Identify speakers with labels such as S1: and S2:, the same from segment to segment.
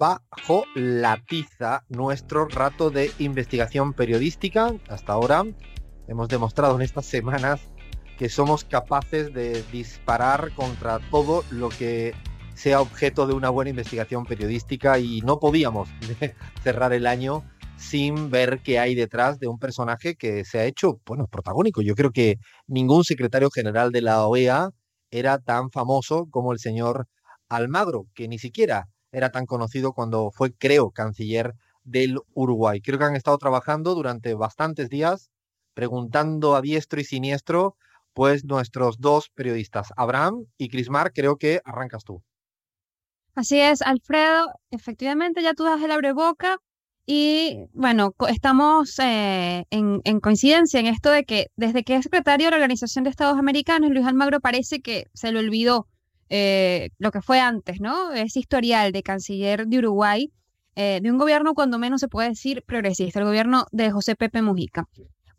S1: bajo la tiza, nuestro rato de investigación periodística. Hasta ahora hemos demostrado en estas semanas que somos capaces de disparar contra todo lo que sea objeto de una buena investigación periodística y no podíamos cerrar el año sin ver qué hay detrás de un personaje que se ha hecho, bueno, protagónico. Yo creo que ningún secretario general de la OEA era tan famoso como el señor Almagro, que ni siquiera era tan conocido cuando fue, creo, canciller del Uruguay. Creo que han estado trabajando durante bastantes días, preguntando a diestro y siniestro, pues nuestros dos periodistas, Abraham y Crismar, creo que arrancas tú.
S2: Así es, Alfredo, efectivamente ya tú das el abreboca y bueno, estamos eh, en, coincidencia en esto de que desde que es secretario de la Organización de Estados Americanos, Luis Almagro parece que se le olvidó eh, lo que fue antes, ¿no? Ese historial de canciller de Uruguay, eh, de un gobierno cuando menos se puede decir progresista, el gobierno de José Pepe Mujica.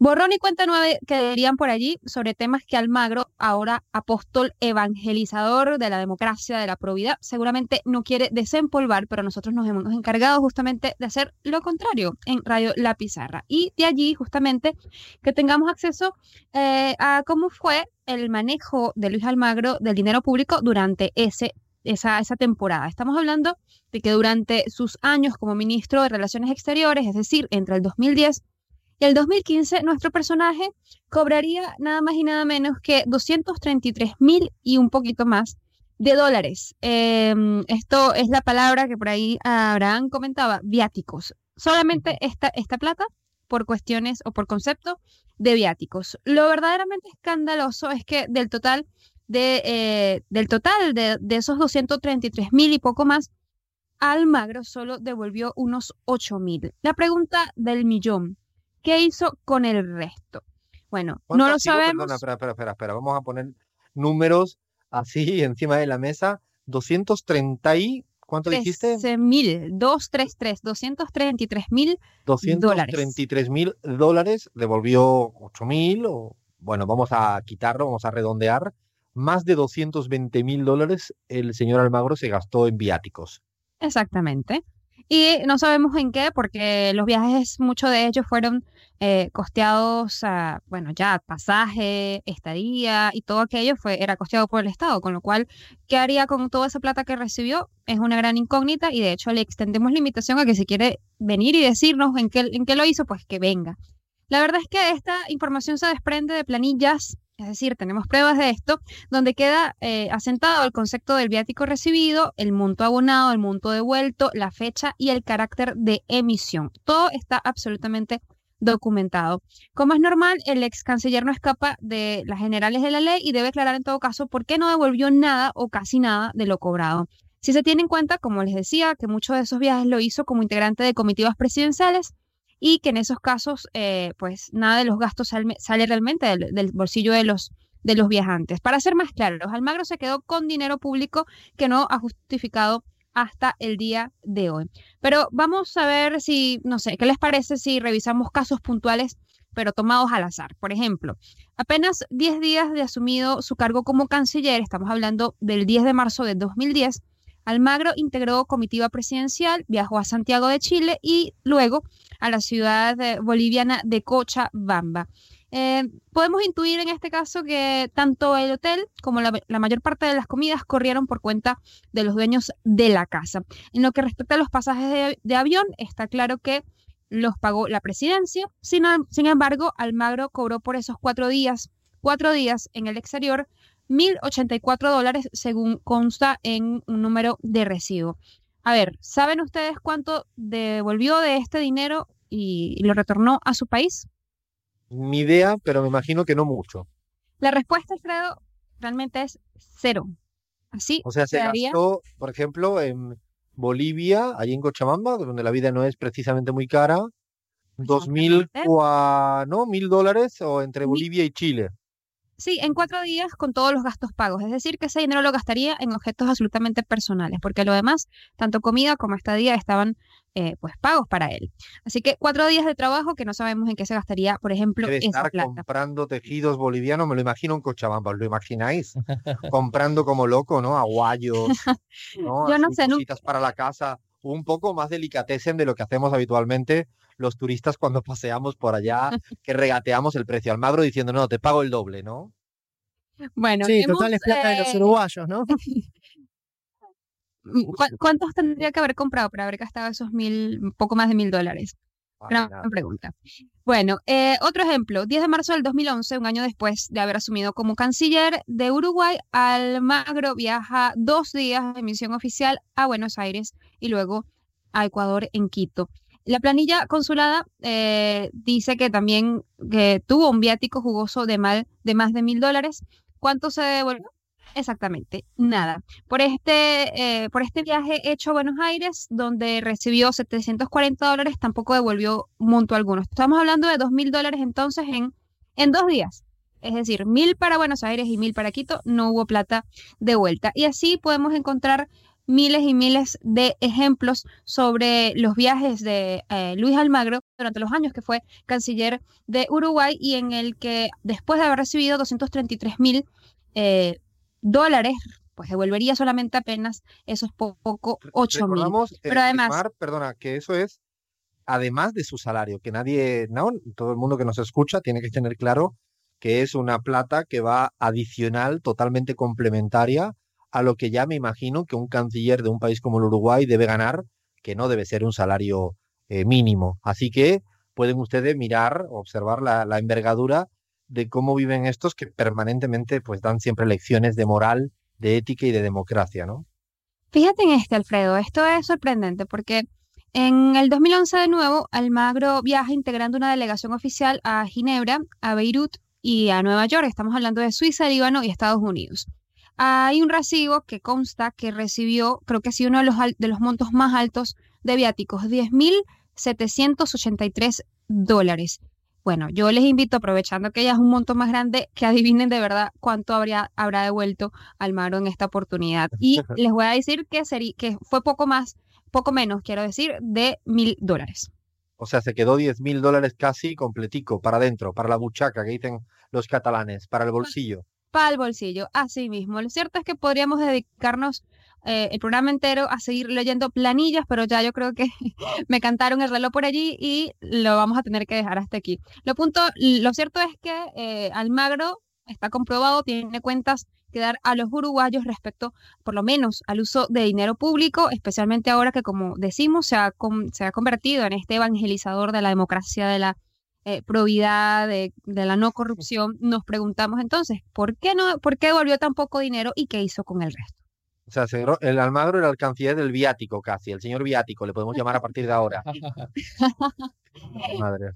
S2: Borrón y cuenta nueve que dirían por allí sobre temas que Almagro, ahora apóstol evangelizador de la democracia, de la probidad, seguramente no quiere desempolvar, pero nosotros nos hemos encargado justamente de hacer lo contrario en Radio La Pizarra. Y de allí justamente que tengamos acceso eh, a cómo fue el manejo de Luis Almagro del dinero público durante ese esa, esa, temporada. Estamos hablando de que durante sus años como ministro de Relaciones Exteriores, es decir, entre el 2010 y el 2015 nuestro personaje cobraría nada más y nada menos que 233 mil y un poquito más de dólares. Em, esto es la palabra que por ahí Abraham comentaba, viáticos. Solamente esta, esta plata por cuestiones o por concepto de viáticos. Lo verdaderamente escandaloso es que del total de, eh, del total de, de esos 233 mil y poco más, Almagro solo devolvió unos 8 mil. La pregunta del millón, ¿Qué hizo con el resto? Bueno, no lo sabemos.
S1: Perdona, espera, espera, espera, espera, vamos a poner números así encima de la mesa. 230 y ¿Cuánto dijiste?
S2: mil, 233, 233 mil 233
S1: mil dólares, devolvió 8 mil, o bueno, vamos a quitarlo, vamos a redondear. Más de 220 mil dólares el señor Almagro se gastó en viáticos.
S2: Exactamente. Y no sabemos en qué, porque los viajes, muchos de ellos fueron eh, costeados, a, bueno, ya pasaje, estadía y todo aquello fue, era costeado por el Estado, con lo cual, ¿qué haría con toda esa plata que recibió? Es una gran incógnita y de hecho le extendemos la invitación a que si quiere venir y decirnos en qué, en qué lo hizo, pues que venga. La verdad es que esta información se desprende de planillas es decir, tenemos pruebas de esto, donde queda eh, asentado el concepto del viático recibido, el monto abonado, el monto devuelto, la fecha y el carácter de emisión. Todo está absolutamente documentado. Como es normal, el ex canciller no escapa de las generales de la ley y debe aclarar en todo caso por qué no devolvió nada o casi nada de lo cobrado. Si se tiene en cuenta, como les decía, que muchos de esos viajes lo hizo como integrante de comitivas presidenciales, y que en esos casos, eh, pues nada de los gastos sale, realmente del, bolsillo de los, de los viajantes. Para ser más claros, Almagro se quedó con dinero público que no ha justificado hasta el día de hoy. Pero vamos a ver si, no sé, ¿qué les parece si revisamos casos puntuales, pero tomados al azar? Por ejemplo, apenas 10 días de asumido su cargo como canciller, estamos hablando del 10 de marzo de 2010, Almagro integró comitiva presidencial, viajó a Santiago de Chile y luego a la ciudad boliviana de Cochabamba. Eh, podemos intuir en este caso que tanto el hotel como la, mayor parte de las comidas corrieron por cuenta de los dueños de la casa. En lo que respecta a los pasajes de, avión, está claro que los pagó la presidencia. Sin, sin embargo, Almagro cobró por esos cuatro días, cuatro días en el exterior, 1.084 dólares según consta en un número de recibo. A ver, ¿saben ustedes cuánto devolvió de este dinero y lo retornó a su país?
S1: Ni idea, pero me imagino que no mucho.
S2: La respuesta, Alfredo, realmente es cero. Así.
S1: O sea, se gastó, por ejemplo, en Bolivia, allí en Cochabamba, donde la vida no es precisamente muy cara, dos mil, ¿no? Mil dólares o entre Bolivia y Chile.
S2: Sí, en cuatro días con todos los gastos pagos. Es decir, que ese dinero lo gastaría en objetos absolutamente personales, porque lo demás, tanto comida como estadía, estaban eh, pues pagos para él. Así que cuatro días de trabajo que no sabemos en qué se gastaría, por ejemplo,
S1: Debe esa estar comprando tejidos bolivianos, me lo imagino en Cochabamba, ¿lo imagináis? comprando como loco, ¿no? Aguayos, ¿no?
S2: Yo no sé,
S1: cositas para la casa, un poco más delicatessen de lo que hacemos habitualmente los turistas cuando paseamos por allá, que regateamos el precio al magro diciendo, no, te pago el doble, ¿no?
S2: Bueno,
S3: sí, total es plata de los eh, uruguayos, ¿no?
S2: ¿Cuántos tendría que haber comprado para haber gastado esos mil, poco más de mil dólares? Gran pregunta. Bueno, eh, otro ejemplo, 10 de marzo del 2011, un año después de haber asumido como canciller de Uruguay, Almagro viaja dos días de misión oficial a Buenos Aires y luego a Ecuador en Quito. La planilla consulada eh, dice que también que tuvo un viático jugoso de, mal, de más de mil dólares. ¿Cuánto se devolvió? Exactamente, nada. Por este, eh, por este viaje hecho a Buenos Aires, donde recibió 740 dólares, tampoco devolvió monto alguno. Estamos hablando de 2.000 dólares entonces en, en dos días. Es decir, mil para Buenos Aires y mil para Quito, no hubo plata de vuelta. Y así podemos encontrar miles y miles de ejemplos sobre los viajes de eh, Luis Almagro durante los años que fue canciller de Uruguay y en el que después de haber recibido 233 mil eh, dólares, pues devolvería solamente apenas esos poco 8 mil.
S1: Eh, Pero además... perdona, que eso es además de su salario, que nadie, no, todo el mundo que nos escucha tiene que tener claro que es una plata que va adicional, totalmente complementaria a lo que ya me imagino que un canciller de un país como el Uruguay debe ganar, que no debe ser un salario eh, mínimo. Así que pueden ustedes mirar, observar la, envergadura de cómo viven estos que permanentemente pues dan siempre lecciones de moral, de ética y de democracia, ¿no?
S2: Fíjate en este, Alfredo, esto es sorprendente porque en el 2011 de nuevo, Almagro viaja integrando una delegación oficial a Ginebra, a Beirut y a Nueva York. Estamos hablando de Suiza, Líbano y Estados Unidos. Hay un recibo que consta que recibió, creo que ha sido uno de los, de los montos más altos de viáticos, 10.783 dólares. Bueno, yo les invito, aprovechando que ya es un monto más grande, que adivinen de verdad cuánto habría, habrá devuelto Almaro en esta oportunidad. Y les voy a decir que, sería, que fue poco más, poco menos, quiero decir, de mil dólares.
S1: O sea, se quedó diez mil dólares casi completico para adentro, para la buchaca que dicen los catalanes, para el bolsillo.
S2: Para el bolsillo, así mismo. Lo cierto es que podríamos dedicarnos eh, el programa entero a seguir leyendo planillas, pero ya yo creo que me cantaron el reloj por allí y lo vamos a tener que dejar hasta aquí. Lo, cierto es que eh, Almagro está comprobado, tiene cuentas que dar a los uruguayos respecto, por lo menos, al uso de dinero público, especialmente ahora que, como decimos, se ha, se ha convertido en este evangelizador de la democracia, de la eh, probidad, de, de, la no corrupción. Nos preguntamos entonces, ¿por qué, no, ¿por qué devolvió tan poco dinero y qué hizo con el resto?
S1: O sea, el Almagro era el canciller del viático casi, el señor viático, le podemos llamar a partir de ahora.
S2: Madre.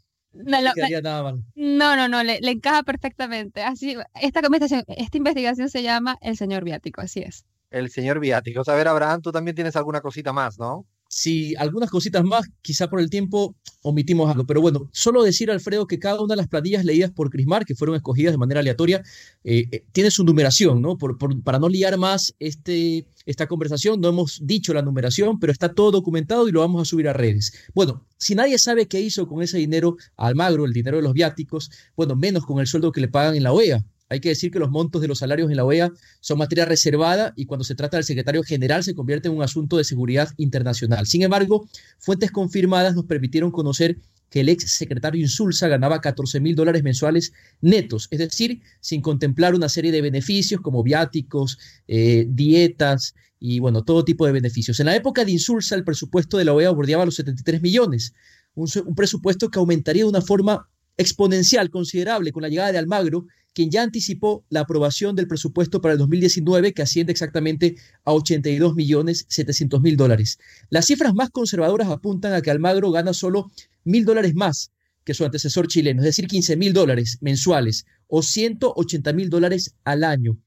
S2: No, no, no, le, encaja perfectamente. Así, esta conversación, esta investigación se llama El señor viático, así es.
S1: El señor viático. A ver, Abraham, tú también tienes alguna cosita más, ¿no?
S4: Sí, algunas cositas más, quizá por el tiempo omitimos algo, pero bueno, solo decir, Alfredo, que cada una de las planillas leídas por Crismar, que fueron escogidas de manera aleatoria, eh, eh, tiene su numeración, ¿no? Por, para no liar más este, esta conversación, no hemos dicho la numeración, pero está todo documentado y lo vamos a subir a redes. Bueno, si nadie sabe qué hizo con ese dinero Almagro, el dinero de los viáticos, bueno, menos con el sueldo que le pagan en la OEA, hay que decir que los montos de los salarios en la OEA son materia reservada y cuando se trata del secretario general se convierte en un asunto de seguridad internacional. Sin embargo, fuentes confirmadas nos permitieron conocer que el ex secretario Insulza ganaba 14 mil dólares mensuales netos, es decir, sin contemplar una serie de beneficios como viáticos, eh, dietas y bueno, todo tipo de beneficios. En la época de Insulza, el presupuesto de la OEA bordeaba los 73 millones, un, un presupuesto que aumentaría de una forma exponencial, considerable, con la llegada de Almagro quien ya anticipó la aprobación del presupuesto para el 2019, que asciende exactamente a 82 millones 700 mil dólares. Las cifras más conservadoras apuntan a que Almagro gana solo mil dólares más que su antecesor chileno, es decir, 15 mil dólares mensuales o 180 mil dólares al año.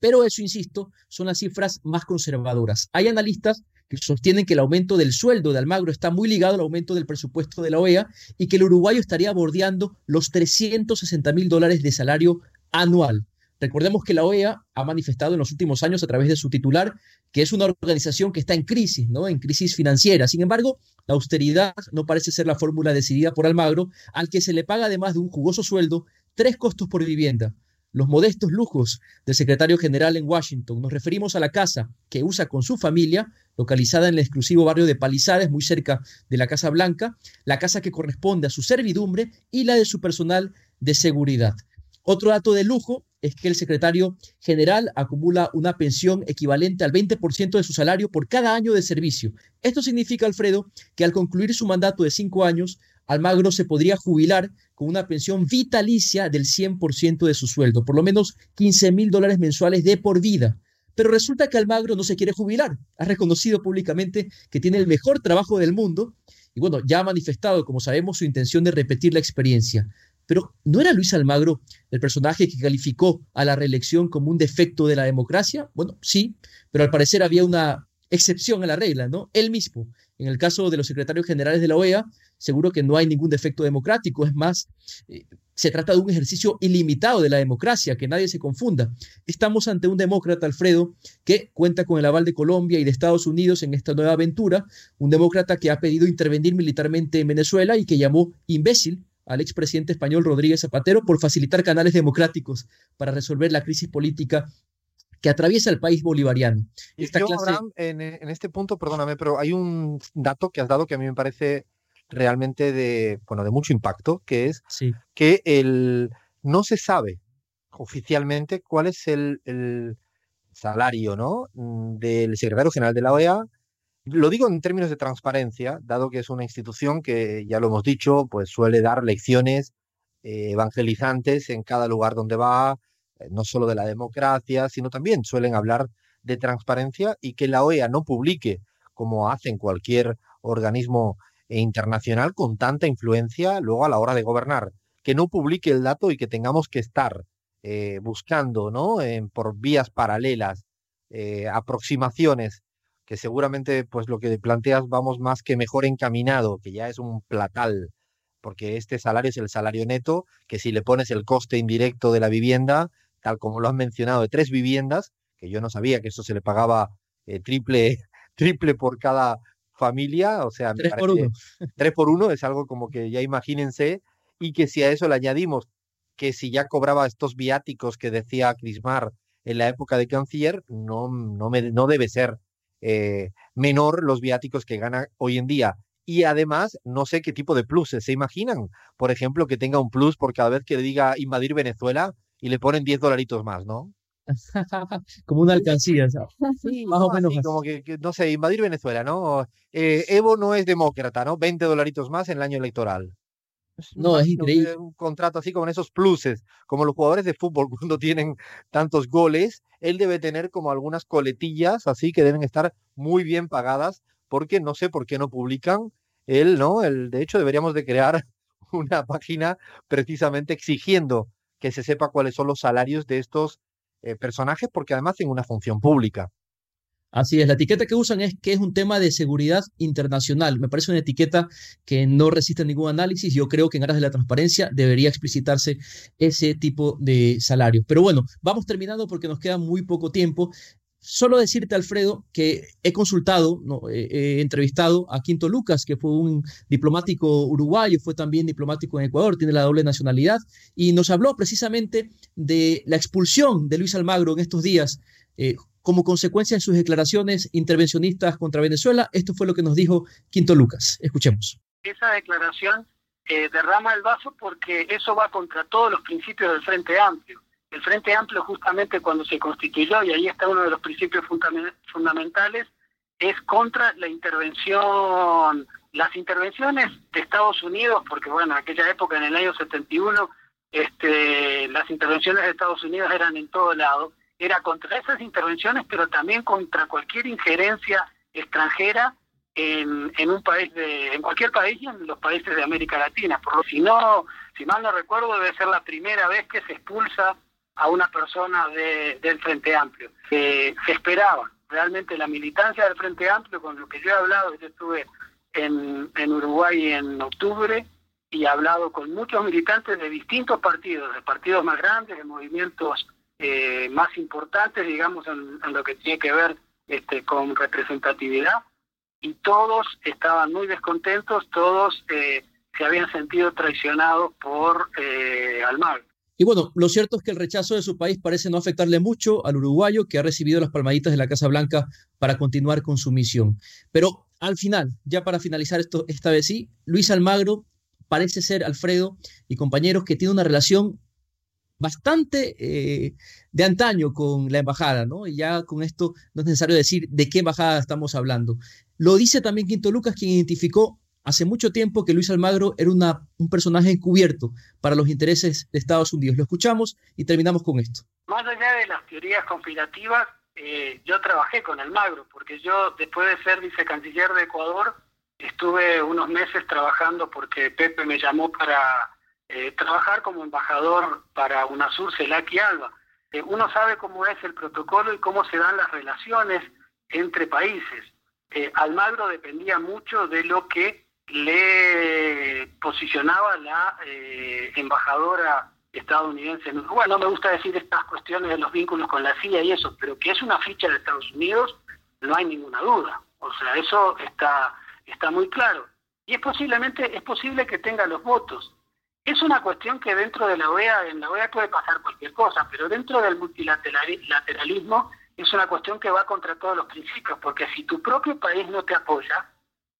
S4: Pero eso, insisto, son las cifras más conservadoras. Hay analistas que sostienen que el aumento del sueldo de Almagro está muy ligado al aumento del presupuesto de la OEA y que el uruguayo estaría bordeando los 360 mil dólares de salario anual. Recordemos que la OEA ha manifestado en los últimos años a través de su titular que es una organización que está en crisis, ¿no? En crisis financiera. Sin embargo, la austeridad no parece ser la fórmula decidida por Almagro, al que se le paga además de un jugoso sueldo, tres costos por vivienda, los modestos lujos del secretario general en Washington. Nos referimos a la casa que usa con su familia, localizada en el exclusivo barrio de Palisades, muy cerca de la Casa Blanca, la casa que corresponde a su servidumbre y la de su personal de seguridad. Otro dato de lujo es que el secretario general acumula una pensión equivalente al 20% de su salario por cada año de servicio. Esto significa, Alfredo, que al concluir su mandato de cinco años, Almagro se podría jubilar con una pensión vitalicia del 100% de su sueldo, por lo menos 15 mil dólares mensuales de por vida. Pero resulta que Almagro no se quiere jubilar. Ha reconocido públicamente que tiene el mejor trabajo del mundo y bueno, ya ha manifestado, como sabemos, su intención de repetir la experiencia. Pero ¿no era Luis Almagro el personaje que calificó a la reelección como un defecto de la democracia? Bueno, sí, pero al parecer había una excepción a la regla, ¿no? Él mismo. En el caso de los secretarios generales de la OEA, seguro que no hay ningún defecto democrático. Es más, eh, se trata de un ejercicio ilimitado de la democracia, que nadie se confunda. Estamos ante un demócrata, Alfredo, que cuenta con el aval de Colombia y de Estados Unidos en esta nueva aventura, un demócrata que ha pedido intervenir militarmente en Venezuela y que llamó imbécil al expresidente español Rodríguez Zapatero por facilitar canales democráticos para resolver la crisis política que atraviesa el país bolivariano.
S1: Esta en, este punto, perdóname, pero hay un dato que has dado que a mí me parece realmente de, bueno, de mucho impacto, que es que el, no se sabe oficialmente cuál es el, el salario ¿no? Mm, del secretario general de la OEA lo digo en términos de transparencia, dado que es una institución que, ya lo hemos dicho, pues suele dar lecciones eh, evangelizantes en cada lugar donde va, no solo de la democracia, sino también suelen hablar de transparencia y que la OEA no publique, como hacen cualquier organismo internacional con tanta influencia luego a la hora de gobernar, que no publique el dato y que tengamos que estar eh, buscando, ¿no? por vías paralelas, aproximaciones que seguramente pues lo que planteas vamos más que mejor encaminado, que ya es un platal, porque este salario es el salario neto, que si le pones el coste indirecto de la vivienda, tal como lo han mencionado, de tres viviendas, que yo no sabía que eso se le pagaba eh, triple, triple por cada familia, o sea,
S4: tres por uno.
S1: Tres por uno es algo como que ya imagínense, y que si a eso le añadimos que si ya cobraba estos viáticos que decía Crismar en la época de canciller, no, no, me, no debe ser eh, menor los viáticos que gana hoy en día. Y además, no sé qué tipo de pluses se imaginan. Por ejemplo, que tenga un plus por cada vez que le diga invadir Venezuela y le ponen 10 dolaritos más, ¿no?
S4: como una alcancía,
S1: más o menos. como que, no sé, invadir Venezuela, ¿no? Eh, Evo no es demócrata, ¿no? 20 dolaritos más en el año electoral.
S4: No, es increíble.
S1: Un contrato así con esos pluses, como los jugadores de fútbol cuando tienen tantos goles, él debe tener como algunas coletillas así que deben estar muy bien pagadas, porque no sé por qué no publican él, ¿no? El, de hecho, deberíamos de crear una página precisamente exigiendo que se sepa cuáles son los salarios de estos eh, personajes, porque además tienen una función pública.
S4: Así es, la etiqueta que usan es que es un tema de seguridad internacional. Me parece una etiqueta que no resiste ningún análisis. Yo creo que en aras de la transparencia debería explicitarse ese tipo de salarios. Pero bueno, vamos terminando porque nos queda muy poco tiempo. Solo decirte, Alfredo, que he consultado, he, entrevistado a Quinto Lucas, que fue un diplomático uruguayo, fue también diplomático en Ecuador, tiene la doble nacionalidad, y nos habló precisamente de la expulsión de Luis Almagro en estos días. Eh, como consecuencia de sus declaraciones intervencionistas contra Venezuela. Esto fue lo que nos dijo Quinto Lucas. Escuchemos.
S5: Esa declaración eh, derrama el vaso porque eso va contra todos los principios del Frente Amplio. El Frente Amplio justamente cuando se constituyó, y ahí está uno de los principios fundamentales, es contra la intervención, las intervenciones de Estados Unidos, porque bueno, en aquella época, en el año 71, este, las intervenciones de Estados Unidos eran en todo lado era contra esas intervenciones, pero también contra cualquier injerencia extranjera en, en un país de, en cualquier país y en los países de América Latina. Por si no, si mal no recuerdo, debe ser la primera vez que se expulsa a una persona de, del Frente Amplio. se esperaba realmente la militancia del Frente Amplio, con lo que yo he hablado, yo estuve en, en Uruguay en octubre y he hablado con muchos militantes de distintos partidos, de partidos más grandes, de movimientos eh, más importantes, digamos, en, lo que tiene que ver este, con representatividad, y todos estaban muy descontentos, todos eh, se habían sentido traicionados por eh, Almagro.
S4: Y bueno, lo cierto es que el rechazo de su país parece no afectarle mucho al uruguayo que ha recibido las palmaditas de la Casa Blanca para continuar con su misión. Pero al final, ya para finalizar esto, esta vez sí, Luis Almagro parece ser, Alfredo y compañeros, que tiene una relación bastante eh, de antaño con la embajada, ¿no? Y ya con esto no es necesario decir de qué embajada estamos hablando. Lo dice también Quinto Lucas, quien identificó hace mucho tiempo que Luis Almagro era una, un personaje encubierto para los intereses de Estados Unidos. Lo escuchamos y terminamos con esto.
S5: Más allá de las teorías conspirativas, eh, yo trabajé con Almagro, porque yo después de ser vicecanciller de Ecuador, estuve unos meses trabajando porque Pepe me llamó para eh, trabajar como embajador para UNASUR, CELAC y ALBA. Eh, uno sabe cómo es el protocolo y cómo se dan las relaciones entre países. Almagro dependía mucho de lo que le posicionaba la embajadora estadounidense en Uruguay. No me gusta decir estas cuestiones de los vínculos con la CIA y eso, pero que es una ficha de Estados Unidos, no hay ninguna duda. O sea, eso está, está muy claro. Y es posiblemente, es posible que tenga los votos. Es una cuestión que dentro de la OEA, en la OEA puede pasar cualquier cosa, pero dentro del multilateralismo es una cuestión que va contra todos los principios, porque si tu propio país no te apoya,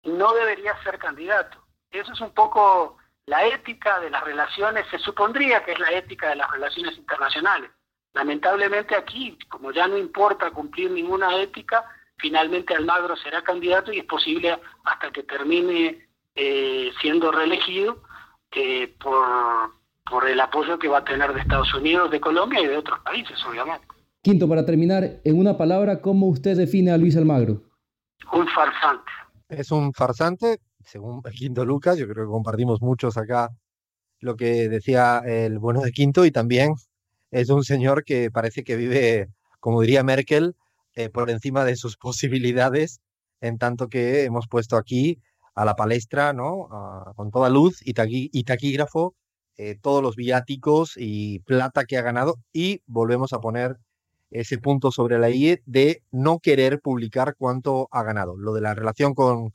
S5: no deberías ser candidato. Eso es un poco la ética de las relaciones, se supondría que es la ética de las relaciones internacionales. Lamentablemente aquí, como ya no importa cumplir ninguna ética, finalmente Almagro será candidato y es posible hasta que termine eh, siendo reelegido eh, por, por el apoyo que va a tener de Estados Unidos, de Colombia y de otros países, obviamente.
S4: Quinto, para terminar, en una palabra, ¿cómo usted define a Luis Almagro?
S5: Un farsante.
S1: Es un farsante, según Quinto Lucas, yo creo que compartimos muchos acá lo que decía el bueno de Quinto y también es un señor que parece que vive, como diría Merkel, eh, por encima de sus posibilidades, en tanto que hemos puesto aquí a la palestra, ¿no? con toda luz y, taquígrafo, eh, todos los viáticos y plata que ha ganado y volvemos a poner ese punto sobre la I de no querer publicar cuánto ha ganado. Lo de la relación con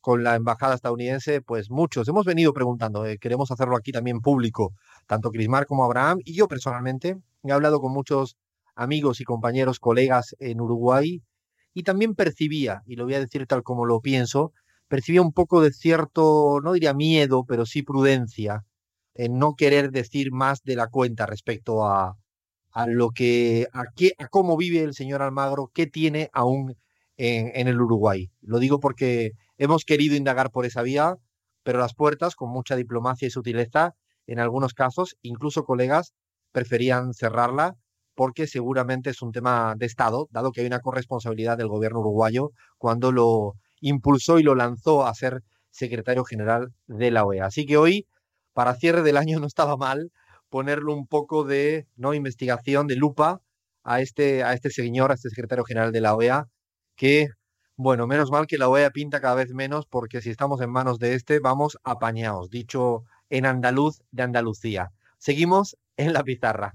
S1: con la embajada estadounidense, pues muchos hemos venido preguntando, eh, queremos hacerlo aquí también público, tanto Crismar como Abraham, y yo personalmente he hablado con muchos amigos y compañeros, colegas en Uruguay, y también percibía, y lo voy a decir tal como lo pienso, percibía un poco de cierto, no diría miedo, pero sí prudencia, en no querer decir más de la cuenta respecto a, a lo que, a qué, a cómo vive el señor Almagro, qué tiene aún en, en el Uruguay. Lo digo porque Hemos querido indagar por esa vía, pero las puertas, con mucha diplomacia y sutileza, en algunos casos, incluso colegas, preferían cerrarla porque seguramente es un tema de Estado, dado que hay una corresponsabilidad del gobierno uruguayo cuando lo impulsó y lo lanzó a ser secretario general de la OEA. Así que hoy, para cierre del año, no estaba mal ponerle un poco de no investigación, de lupa a este, a este señor, a este secretario general de la OEA, que bueno, menos mal que la OEA pinta cada vez menos porque si estamos en manos de este, vamos apañados, dicho en andaluz de Andalucía. Seguimos en la pizarra.